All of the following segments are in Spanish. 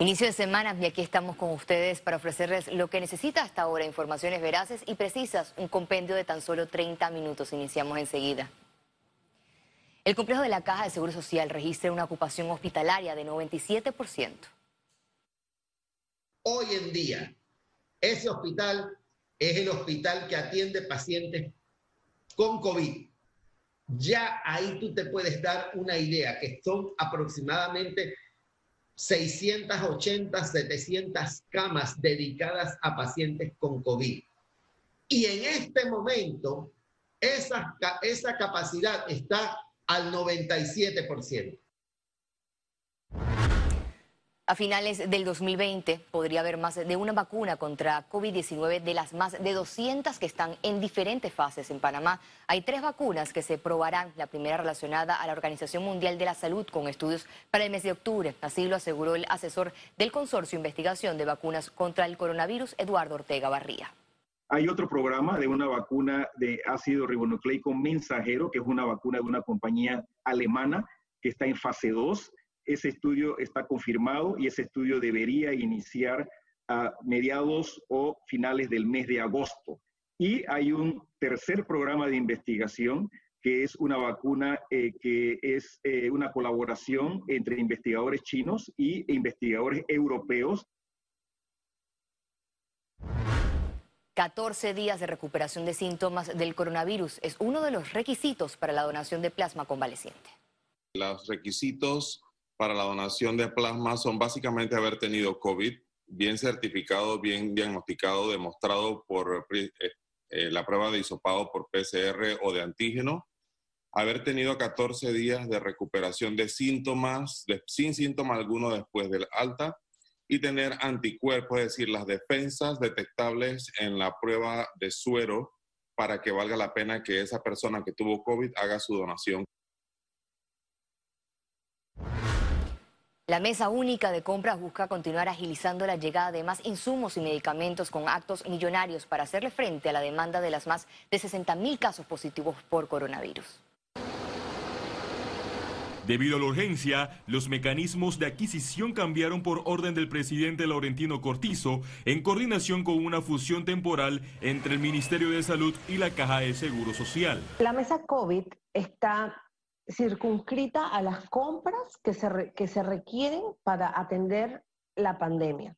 Inicio de semana y aquí estamos con ustedes para ofrecerles lo que necesita hasta ahora, informaciones veraces y precisas, un compendio de tan solo 30 minutos. Iniciamos enseguida. El complejo de la Caja de Seguro Social registra una ocupación hospitalaria de 97%. Hoy en día, ese hospital es el hospital que atiende pacientes con COVID. Ya ahí tú te puedes dar una idea, que son aproximadamente 680, 700 camas dedicadas a pacientes con COVID. Y en este momento, esa, esa capacidad está al 97%. A finales del 2020 podría haber más de una vacuna contra COVID-19 de las más de 200 que están en diferentes fases en Panamá. Hay tres vacunas que se probarán, la primera relacionada a la Organización Mundial de la Salud con estudios para el mes de octubre. Así lo aseguró el asesor del Consorcio de Investigación de Vacunas contra el Coronavirus, Eduardo Ortega Barría. Hay otro programa de una vacuna de ácido ribonucleico mensajero, que es una vacuna de una compañía alemana que está en fase 2 ese estudio está confirmado y ese estudio debería iniciar a mediados o finales del mes de agosto. Y hay un tercer programa de investigación que es una vacuna eh, que es eh, una colaboración entre investigadores chinos y investigadores europeos. 14 días de recuperación de síntomas del coronavirus es uno de los requisitos para la donación de plasma convaleciente. Los requisitos para la donación de plasma son básicamente haber tenido COVID, bien certificado, bien diagnosticado, demostrado por eh, eh, la prueba de hisopado por PCR o de antígeno, haber tenido 14 días de recuperación de síntomas, sin síntoma alguno después del alta, y tener anticuerpos, es decir, las defensas detectables en la prueba de suero para que valga la pena que esa persona que tuvo COVID haga su donación. La Mesa Única de Compras busca continuar agilizando la llegada de más insumos y medicamentos con actos millonarios para hacerle frente a la demanda de las más de 60 mil casos positivos por coronavirus. Debido a la urgencia, los mecanismos de adquisición cambiaron por orden del presidente Laurentino Cortizo en coordinación con una fusión temporal entre el Ministerio de Salud y la Caja de Seguro Social. La mesa COVID está circunscrita a las compras que se, que se requieren para atender la pandemia,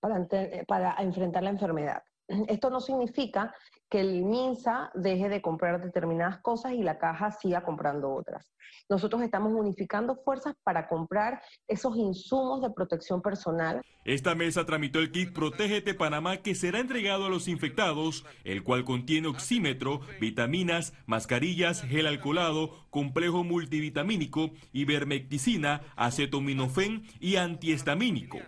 para, para enfrentar la enfermedad. Esto no significa que el MINSA deje de comprar determinadas cosas y la caja siga comprando otras. Nosotros estamos unificando fuerzas para comprar esos insumos de protección personal. Esta mesa tramitó el kit Protégete Panamá que será entregado a los infectados, el cual contiene oxímetro, vitaminas, mascarillas, gel alcoholado, complejo multivitamínico, ivermecticina, acetaminofén y antihistamínico.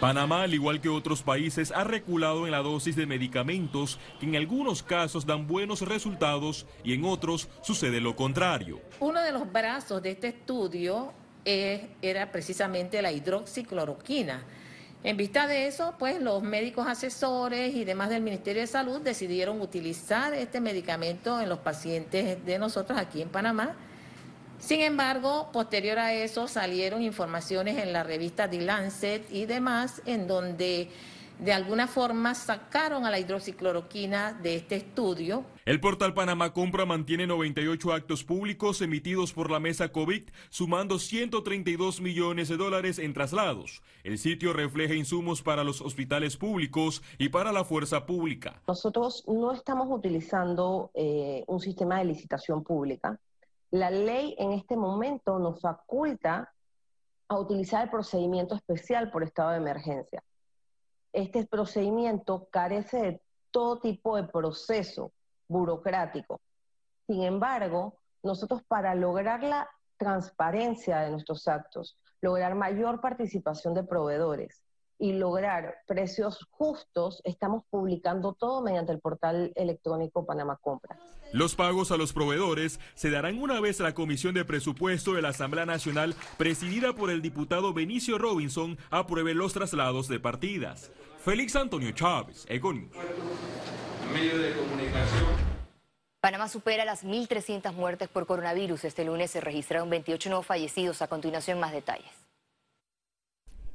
Panamá, al igual que otros países, ha reculado en la dosis de medicamentos que en algunos casos dan buenos resultados y en otros sucede lo contrario. Uno de los brazos de este estudio era precisamente la hidroxicloroquina. En vista de eso, pues los médicos asesores y demás del Ministerio de Salud decidieron utilizar este medicamento en los pacientes de nosotros aquí en Panamá sin embargo, posterior a eso salieron informaciones en la revista The Lancet y demás en donde de alguna forma sacaron a la hidroxicloroquina de este estudio. El portal Panamá Compra mantiene 98 actos públicos emitidos por la mesa COVID, sumando 132 millones de dólares en traslados. El sitio refleja insumos para los hospitales públicos y para la fuerza pública. Nosotros no estamos utilizando eh, un sistema de licitación pública. La ley en este momento nos faculta a utilizar el procedimiento especial por estado de emergencia. Este procedimiento carece de todo tipo de proceso burocrático. Sin embargo, nosotros para lograr la transparencia de nuestros actos, lograr mayor participación de proveedores, y lograr precios justos, estamos publicando todo mediante el portal electrónico Panamá Compra. Los pagos a los proveedores se darán una vez la Comisión de Presupuesto de la Asamblea Nacional, presidida por el diputado Benicio Robinson, apruebe los traslados de partidas. Félix Antonio Chávez, Econ. Medio de comunicación. Panamá supera las 1.300 muertes por coronavirus. Este lunes se registraron 28 nuevos fallecidos. A continuación, más detalles.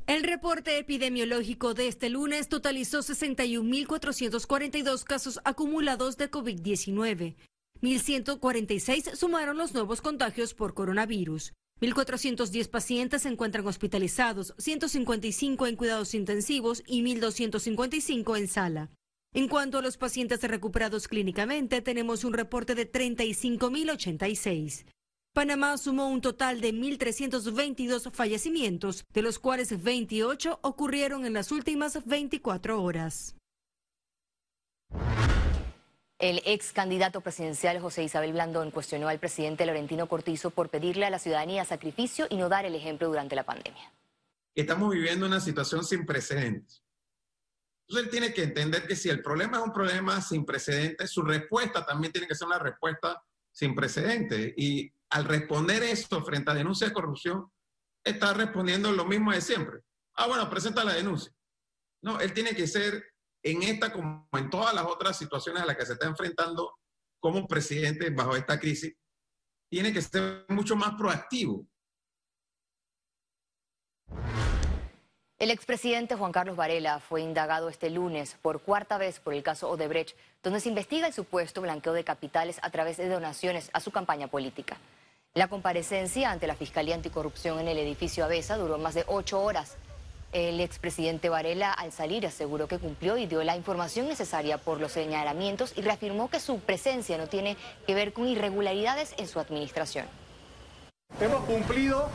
El reporte epidemiológico de este lunes totalizó 61.442 casos acumulados de COVID-19. 1.146 sumaron los nuevos contagios por coronavirus. 1.410 pacientes se encuentran hospitalizados, 155 en cuidados intensivos y 1.255 en sala. En cuanto a los pacientes recuperados clínicamente, tenemos un reporte de 35.086. Panamá sumó un total de 1.322 fallecimientos, de los cuales 28 ocurrieron en las últimas 24 horas. El ex candidato presidencial José Isabel Blandón cuestionó al presidente Laurentino Cortizo por pedirle a la ciudadanía sacrificio y no dar el ejemplo durante la pandemia. Estamos viviendo una situación sin precedentes. Entonces él tiene que entender que si el problema es un problema sin precedentes, su respuesta también tiene que ser una respuesta sin precedentes. Y al responder esto frente a denuncias de corrupción, está respondiendo lo mismo de siempre. Ah, bueno, presenta la denuncia. No, él tiene que ser en esta como en todas las otras situaciones a las que se está enfrentando como presidente bajo esta crisis, tiene que ser mucho más proactivo. El expresidente Juan Carlos Varela fue indagado este lunes por cuarta vez por el caso Odebrecht, donde se investiga el supuesto blanqueo de capitales a través de donaciones a su campaña política. La comparecencia ante la Fiscalía Anticorrupción en el edificio Avesa duró más de ocho horas. El expresidente Varela al salir aseguró que cumplió y dio la información necesaria por los señalamientos y reafirmó que su presencia no tiene que ver con irregularidades en su administración. Hemos cumplido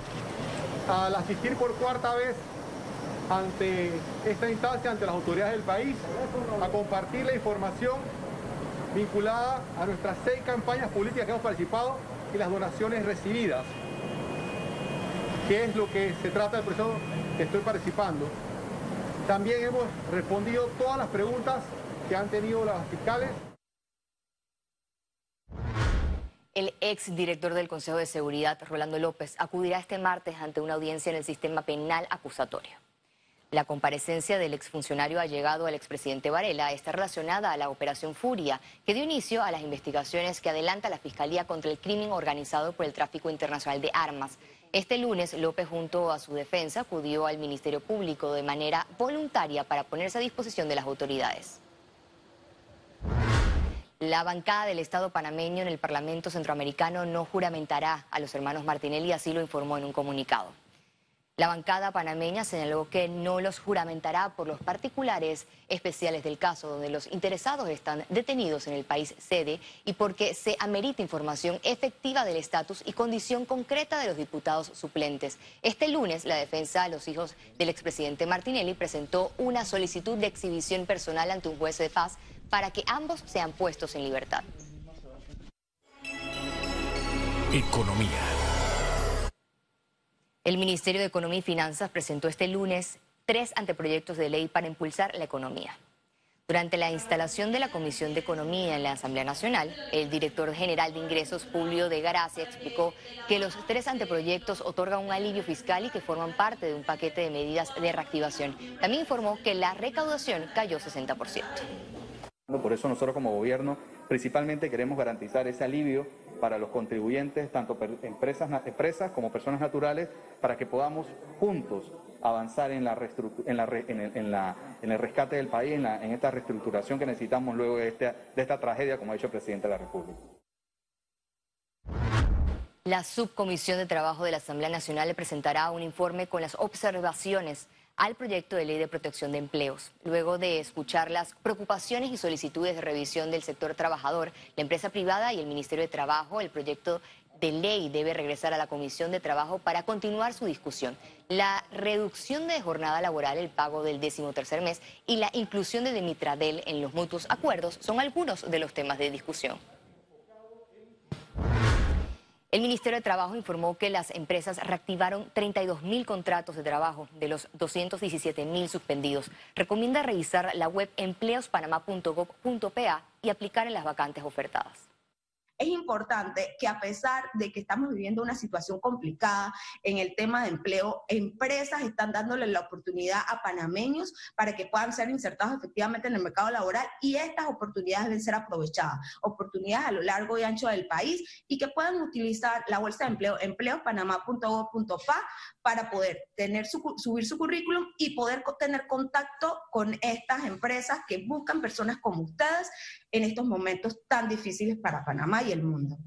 al asistir por cuarta vez ante esta instancia, ante las autoridades del país, a compartir la información vinculada a nuestras seis campañas políticas que hemos participado y las donaciones recibidas, que es lo que se trata del proceso que estoy participando. También hemos respondido todas las preguntas que han tenido las fiscales. El ex director del Consejo de Seguridad, Rolando López, acudirá este martes ante una audiencia en el sistema penal acusatorio. La comparecencia del exfuncionario ha llegado al expresidente Varela está relacionada a la Operación Furia, que dio inicio a las investigaciones que adelanta la Fiscalía contra el crimen organizado por el tráfico internacional de armas. Este lunes, López, junto a su defensa, acudió al Ministerio Público de manera voluntaria para ponerse a disposición de las autoridades. La bancada del Estado panameño en el Parlamento Centroamericano no juramentará a los hermanos Martinelli, así lo informó en un comunicado. La bancada panameña señaló que no los juramentará por los particulares especiales del caso, donde los interesados están detenidos en el país sede y porque se amerita información efectiva del estatus y condición concreta de los diputados suplentes. Este lunes, la defensa de los hijos del expresidente Martinelli presentó una solicitud de exhibición personal ante un juez de paz para que ambos sean puestos en libertad. Economía. El Ministerio de Economía y Finanzas presentó este lunes tres anteproyectos de ley para impulsar la economía. Durante la instalación de la Comisión de Economía en la Asamblea Nacional, el director general de Ingresos, Julio de Garacia, explicó que los tres anteproyectos otorgan un alivio fiscal y que forman parte de un paquete de medidas de reactivación. También informó que la recaudación cayó 60%. Por eso nosotros como gobierno principalmente queremos garantizar ese alivio para los contribuyentes, tanto empresas, empresas como personas naturales, para que podamos juntos avanzar en, la en, la, en, la, el rescate del país, en, en, esta reestructuración que necesitamos luego de esta, de esta tragedia, como ha dicho el presidente de la República. La Subcomisión de Trabajo de la Asamblea Nacional le presentará un informe con las observaciones al proyecto de ley de protección de empleos. Luego de escuchar las preocupaciones y solicitudes de revisión del sector trabajador, la empresa privada y el Ministerio de Trabajo, el proyecto de ley debe regresar a la Comisión de Trabajo para continuar su discusión. La reducción de jornada laboral, el pago del décimo tercer mes y la inclusión de Demitradel en los mutuos acuerdos son algunos de los temas de discusión. El Ministerio de Trabajo informó que las empresas reactivaron 32 mil contratos de trabajo de los 217 mil suspendidos. Recomienda revisar la web empleospanamá.gov.pa y aplicar en las vacantes ofertadas es importante que a pesar de que estamos viviendo una situación complicada en el tema de empleo, empresas están dándole la oportunidad a panameños para que puedan ser insertados efectivamente en el mercado laboral y estas oportunidades deben ser aprovechadas, oportunidades a lo largo y ancho del país y que puedan utilizar la bolsa de empleo empleopanamá.gov.pa para poder tener subir su currículum y poder tener contacto con estas empresas que buscan personas como ustedes en estos momentos tan difíciles para Panamá y el mundo.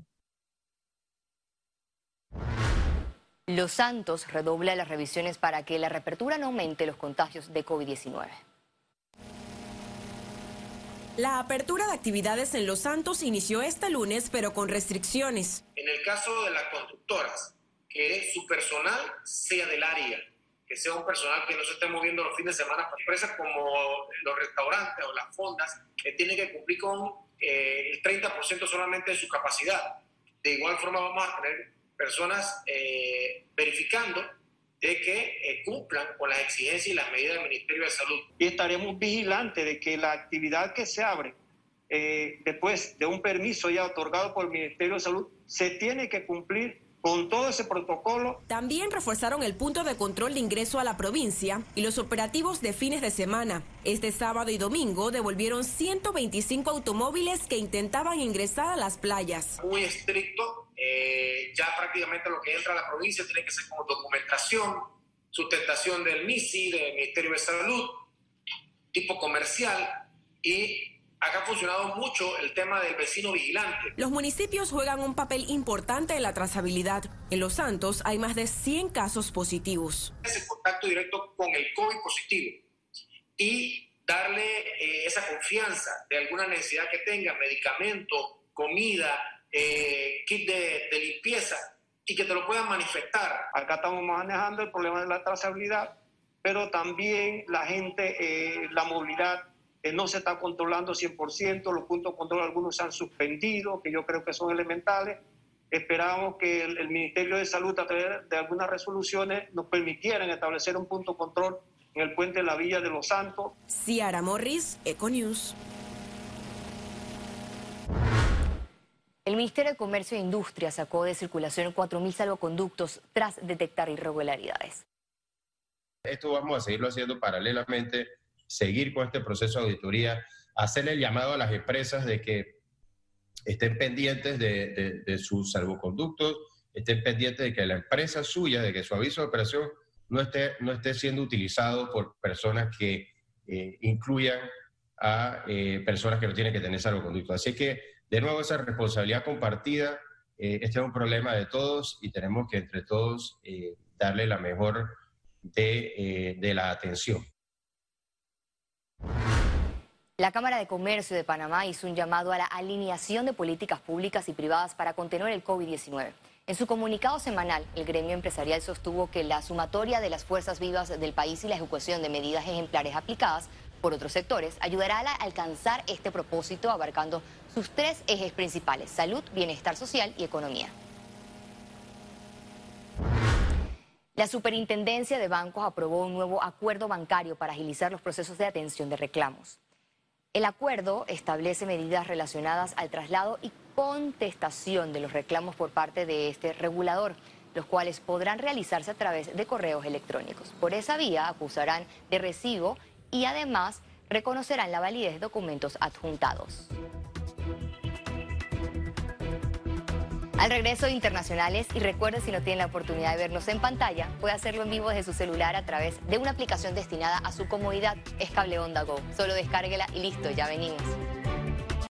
Los Santos redobla las revisiones para que la reapertura no aumente los contagios de COVID-19. La apertura de actividades en Los Santos inició este lunes, pero con restricciones. En el caso de las constructoras, que su personal sea del área, que sea un personal que no se esté moviendo los fines de semana. Empresas como los restaurantes o las fondas que tienen que cumplir con eh, el 30% solamente de su capacidad. De igual forma vamos a tener personas eh, verificando de que eh, cumplan con las exigencias y las medidas del Ministerio de Salud. Y estaremos vigilantes de que la actividad que se abre después de un permiso ya otorgado por el Ministerio de Salud se tiene que cumplir con todo ese protocolo. También reforzaron el punto de control de ingreso a la provincia y los operativos de fines de semana. Este sábado y domingo devolvieron 125 automóviles que intentaban ingresar a las playas. Muy estricto, eh, ya prácticamente lo que entra a la provincia tiene que ser como documentación, sustentación del MISI, del Ministerio de Salud, tipo comercial y Acá ha funcionado mucho el tema del vecino vigilante. Los municipios juegan un papel importante en la trazabilidad. En Los Santos hay más de 100 casos positivos. Ese contacto directo con el COVID positivo y darle eh, esa confianza de alguna necesidad que tenga, medicamento, comida, eh, kit de, limpieza y que te lo puedan manifestar. Acá estamos manejando el problema de la trazabilidad, pero también la gente, eh, la movilidad no se está controlando 100%, los puntos de control algunos se han suspendido, que yo creo que son elementales. Esperamos que el, Ministerio de Salud, a través de algunas resoluciones, nos permitieran establecer un punto de control en el puente de la Villa de los Santos. Ciara Morris, Econews. El Ministerio de Comercio e Industria sacó de circulación 4.000 salvoconductos tras detectar irregularidades. Esto vamos a seguirlo haciendo paralelamente seguir con este proceso de auditoría, hacerle el llamado a las empresas de que estén pendientes de, sus salvoconductos, estén pendientes de que la empresa suya, de que su aviso de operación no esté, no esté siendo utilizado por personas que eh, incluyan a eh, personas que no tienen que tener salvoconducto. Así que, de nuevo, esa responsabilidad compartida, eh, este es un problema de todos y tenemos que entre todos darle la mejor de, de la atención. La Cámara de Comercio de Panamá hizo un llamado a la alineación de políticas públicas y privadas para contener el COVID-19. En su comunicado semanal, el gremio empresarial sostuvo que la sumatoria de las fuerzas vivas del país y la ejecución de medidas ejemplares aplicadas por otros sectores ayudará a alcanzar este propósito abarcando sus tres ejes principales, salud, bienestar social y economía. La Superintendencia de Bancos aprobó un nuevo acuerdo bancario para agilizar los procesos de atención de reclamos. El acuerdo establece medidas relacionadas al traslado y contestación de los reclamos por parte de este regulador, los cuales podrán realizarse a través de correos electrónicos. Por esa vía acusarán de recibo y además reconocerán la validez de documentos adjuntados. Al regreso internacionales y recuerde si no tiene la oportunidad de vernos en pantalla, puede hacerlo en vivo desde su celular a través de una aplicación destinada a su comodidad. Es Cable Onda Go. Solo descárguela y listo, ya venimos.